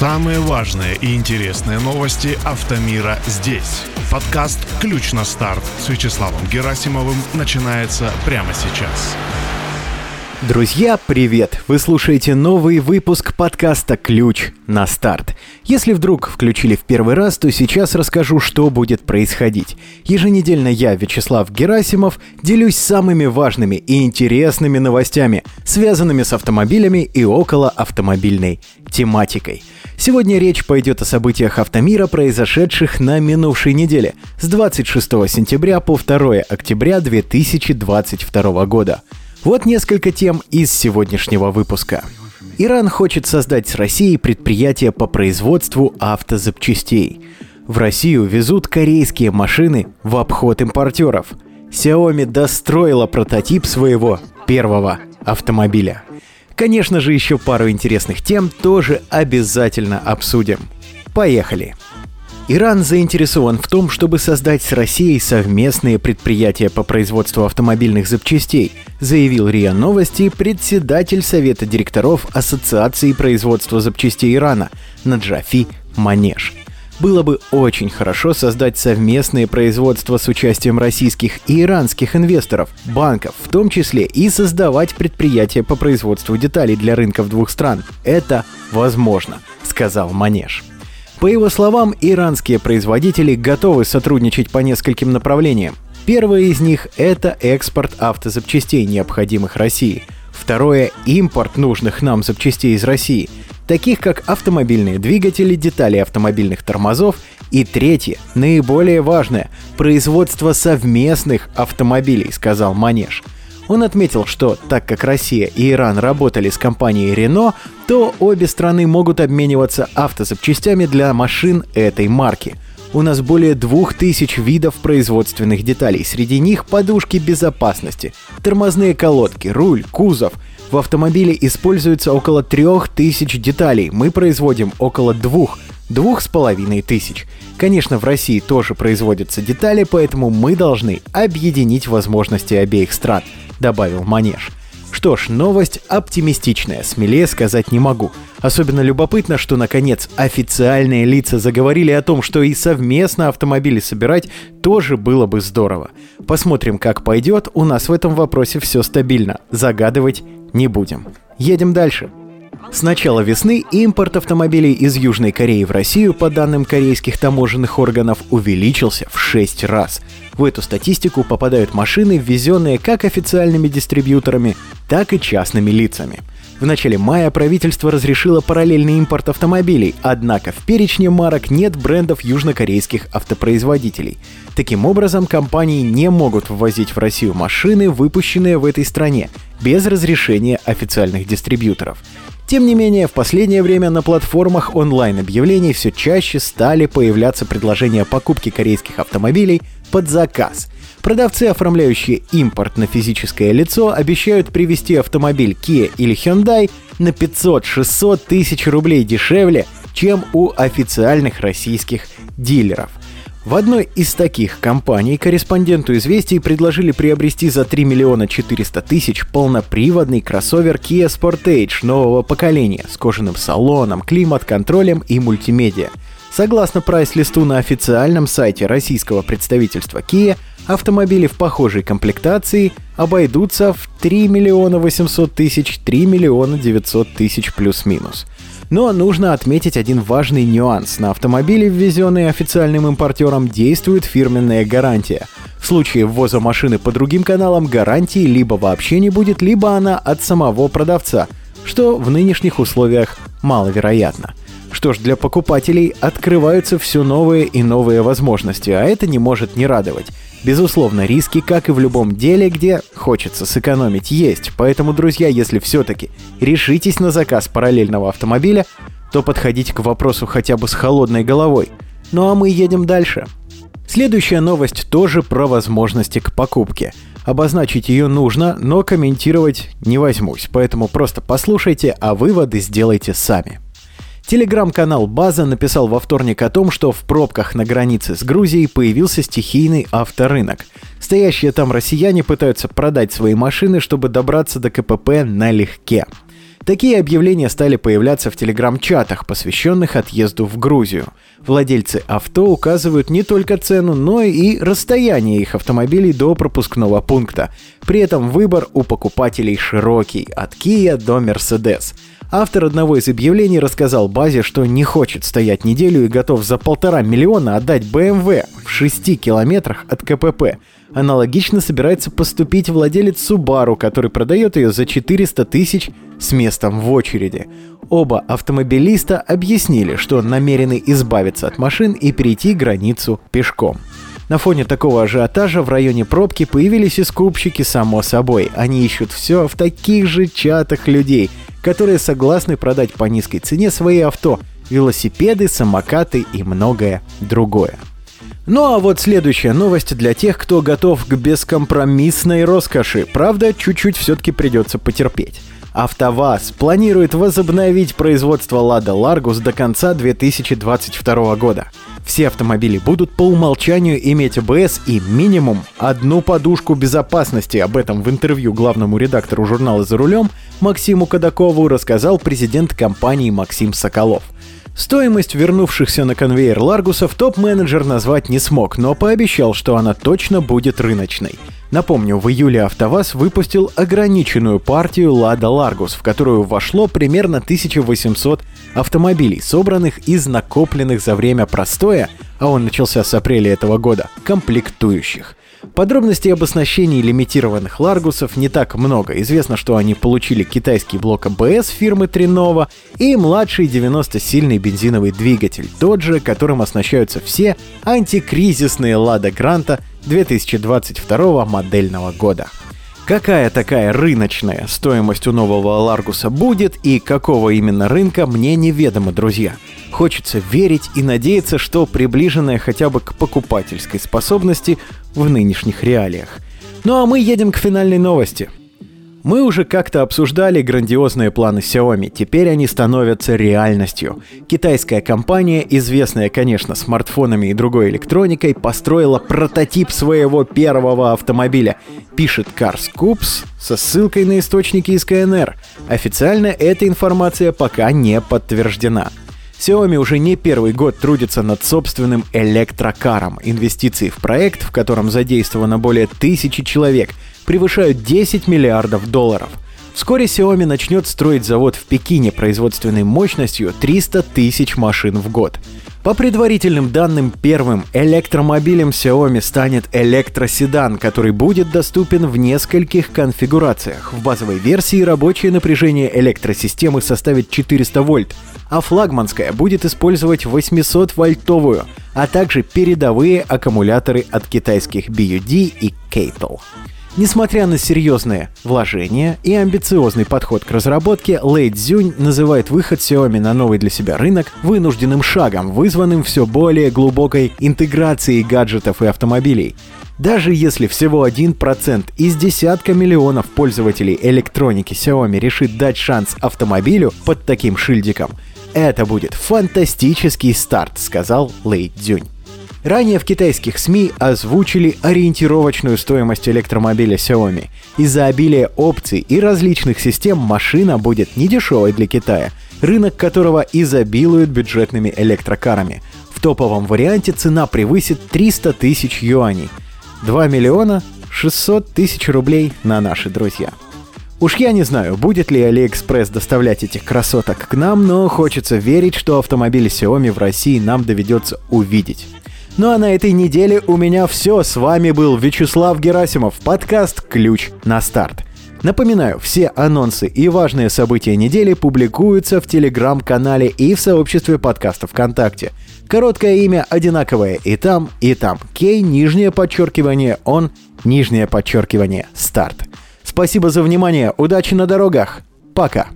Самые важные и интересные новости автомира здесь. Подкаст «Ключ на старт» с Вячеславом Герасимовым начинается прямо сейчас. Друзья, привет! Вы слушаете новый выпуск подкаста «Ключ на старт». Если вдруг включили в первый раз, то сейчас расскажу, что будет происходить. Еженедельно я, Вячеслав Герасимов, делюсь самыми важными и интересными новостями, связанными с автомобилями и около автомобильной тематикой. Сегодня речь пойдет о событиях автомира, произошедших на минувшей неделе, с 26 сентября по 2 октября 2022 года. Вот несколько тем из сегодняшнего выпуска. Иран хочет создать с Россией предприятие по производству автозапчастей. В Россию везут корейские машины в обход импортеров. Xiaomi достроила прототип своего первого автомобиля. Конечно же, еще пару интересных тем тоже обязательно обсудим. Поехали! Иран заинтересован в том, чтобы создать с Россией совместные предприятия по производству автомобильных запчастей, заявил РИА Новости председатель Совета директоров Ассоциации производства запчастей Ирана Наджафи Манеж. Было бы очень хорошо создать совместные производства с участием российских и иранских инвесторов, банков, в том числе и создавать предприятия по производству деталей для рынков двух стран. Это возможно, сказал Манеж. По его словам, иранские производители готовы сотрудничать по нескольким направлениям. Первое из них – это экспорт автозапчастей, необходимых России. Второе – импорт нужных нам запчастей из России, таких как автомобильные двигатели, детали автомобильных тормозов. И третье, наиболее важное – производство совместных автомобилей, сказал Манеж – он отметил, что так как Россия и Иран работали с компанией Renault, то обе страны могут обмениваться автозапчастями для машин этой марки. У нас более двух тысяч видов производственных деталей. Среди них подушки безопасности, тормозные колодки, руль, кузов. В автомобиле используется около трех тысяч деталей. Мы производим около двух двух с половиной тысяч. Конечно, в России тоже производятся детали, поэтому мы должны объединить возможности обеих стран добавил Манеж. Что ж, новость оптимистичная, смелее сказать не могу. Особенно любопытно, что наконец официальные лица заговорили о том, что и совместно автомобили собирать тоже было бы здорово. Посмотрим, как пойдет, у нас в этом вопросе все стабильно, загадывать не будем. Едем дальше. С начала весны импорт автомобилей из Южной Кореи в Россию, по данным корейских таможенных органов, увеличился в 6 раз. В эту статистику попадают машины, ввезенные как официальными дистрибьюторами, так и частными лицами. В начале мая правительство разрешило параллельный импорт автомобилей, однако в перечне марок нет брендов южнокорейских автопроизводителей. Таким образом, компании не могут ввозить в Россию машины, выпущенные в этой стране, без разрешения официальных дистрибьюторов. Тем не менее, в последнее время на платформах онлайн-объявлений все чаще стали появляться предложения покупки корейских автомобилей под заказ. Продавцы, оформляющие импорт на физическое лицо, обещают привезти автомобиль Kia или Hyundai на 500-600 тысяч рублей дешевле, чем у официальных российских дилеров. В одной из таких компаний корреспонденту «Известий» предложили приобрести за 3 миллиона 400 тысяч полноприводный кроссовер Kia Sportage нового поколения с кожаным салоном, климат-контролем и мультимедиа. Согласно прайс-листу на официальном сайте российского представительства Kia, автомобили в похожей комплектации обойдутся в 3 миллиона 800 тысяч, 3 миллиона 900 тысяч плюс-минус. Но нужно отметить один важный нюанс. На автомобиле, ввезенные официальным импортером, действует фирменная гарантия. В случае ввоза машины по другим каналам гарантии либо вообще не будет, либо она от самого продавца, что в нынешних условиях маловероятно. Что ж, для покупателей открываются все новые и новые возможности, а это не может не радовать. Безусловно, риски, как и в любом деле, где хочется сэкономить, есть. Поэтому, друзья, если все-таки решитесь на заказ параллельного автомобиля, то подходите к вопросу хотя бы с холодной головой. Ну а мы едем дальше. Следующая новость тоже про возможности к покупке. Обозначить ее нужно, но комментировать не возьмусь, поэтому просто послушайте, а выводы сделайте сами. Телеграм-канал «База» написал во вторник о том, что в пробках на границе с Грузией появился стихийный авторынок. Стоящие там россияне пытаются продать свои машины, чтобы добраться до КПП налегке. Такие объявления стали появляться в телеграм-чатах, посвященных отъезду в Грузию. Владельцы авто указывают не только цену, но и расстояние их автомобилей до пропускного пункта. При этом выбор у покупателей широкий, от Kia до Mercedes. Автор одного из объявлений рассказал базе, что не хочет стоять неделю и готов за полтора миллиона отдать BMW в 6 километрах от КПП. Аналогично собирается поступить владелец Subaru, который продает ее за 400 тысяч с местом в очереди. Оба автомобилиста объяснили, что намерены избавиться от машин и перейти границу пешком. На фоне такого ажиотажа в районе пробки появились и скупщики, само собой. Они ищут все в таких же чатах людей, которые согласны продать по низкой цене свои авто, велосипеды, самокаты и многое другое. Ну а вот следующая новость для тех, кто готов к бескомпромиссной роскоши. Правда, чуть-чуть все-таки придется потерпеть. АвтоВАЗ планирует возобновить производство Лада Ларгус до конца 2022 года. Все автомобили будут по умолчанию иметь АБС и минимум одну подушку безопасности. Об этом в интервью главному редактору журнала «За рулем» Максиму Кадакову рассказал президент компании Максим Соколов – Стоимость вернувшихся на конвейер Ларгусов топ-менеджер назвать не смог, но пообещал, что она точно будет рыночной. Напомню, в июле АвтоВАЗ выпустил ограниченную партию Лада Ларгус, в которую вошло примерно 1800 автомобилей, собранных из накопленных за время простоя, а он начался с апреля этого года, комплектующих. Подробностей об оснащении лимитированных Ларгусов не так много. Известно, что они получили китайский блок АБС фирмы Тринова и младший 90-сильный бензиновый двигатель, же, которым оснащаются все антикризисные Лада Гранта 2022 модельного года. Какая такая рыночная стоимость у нового Ларгуса будет и какого именно рынка, мне неведомо, друзья. Хочется верить и надеяться, что приближенная хотя бы к покупательской способности в нынешних реалиях. Ну а мы едем к финальной новости – мы уже как-то обсуждали грандиозные планы Xiaomi, теперь они становятся реальностью. Китайская компания, известная, конечно, смартфонами и другой электроникой, построила прототип своего первого автомобиля. Пишет Cars Coops со ссылкой на источники из КНР. Официально эта информация пока не подтверждена. Xiaomi уже не первый год трудится над собственным электрокаром. Инвестиции в проект, в котором задействовано более тысячи человек – превышают 10 миллиардов долларов. Вскоре Xiaomi начнет строить завод в Пекине производственной мощностью 300 тысяч машин в год. По предварительным данным, первым электромобилем Xiaomi станет электроседан, который будет доступен в нескольких конфигурациях. В базовой версии рабочее напряжение электросистемы составит 400 вольт, а флагманская будет использовать 800-вольтовую, а также передовые аккумуляторы от китайских BUD и Catel. Несмотря на серьезные вложения и амбициозный подход к разработке, Лэй Цзюнь называет выход Xiaomi на новый для себя рынок вынужденным шагом, вызванным все более глубокой интеграцией гаджетов и автомобилей. Даже если всего 1% из десятка миллионов пользователей электроники Xiaomi решит дать шанс автомобилю под таким шильдиком, это будет фантастический старт, сказал Лэй Цзюнь. Ранее в китайских СМИ озвучили ориентировочную стоимость электромобиля Xiaomi. Из-за обилия опций и различных систем машина будет недешевой для Китая, рынок которого изобилует бюджетными электрокарами. В топовом варианте цена превысит 300 тысяч юаней. 2 миллиона 600 тысяч рублей на наши друзья. Уж я не знаю, будет ли AliExpress доставлять этих красоток к нам, но хочется верить, что автомобили Xiaomi в России нам доведется увидеть. Ну а на этой неделе у меня все. С вами был Вячеслав Герасимов, подкаст «Ключ на старт». Напоминаю, все анонсы и важные события недели публикуются в телеграм-канале и в сообществе подкаста ВКонтакте. Короткое имя одинаковое и там, и там. Кей, нижнее подчеркивание, он, нижнее подчеркивание, старт. Спасибо за внимание, удачи на дорогах, пока!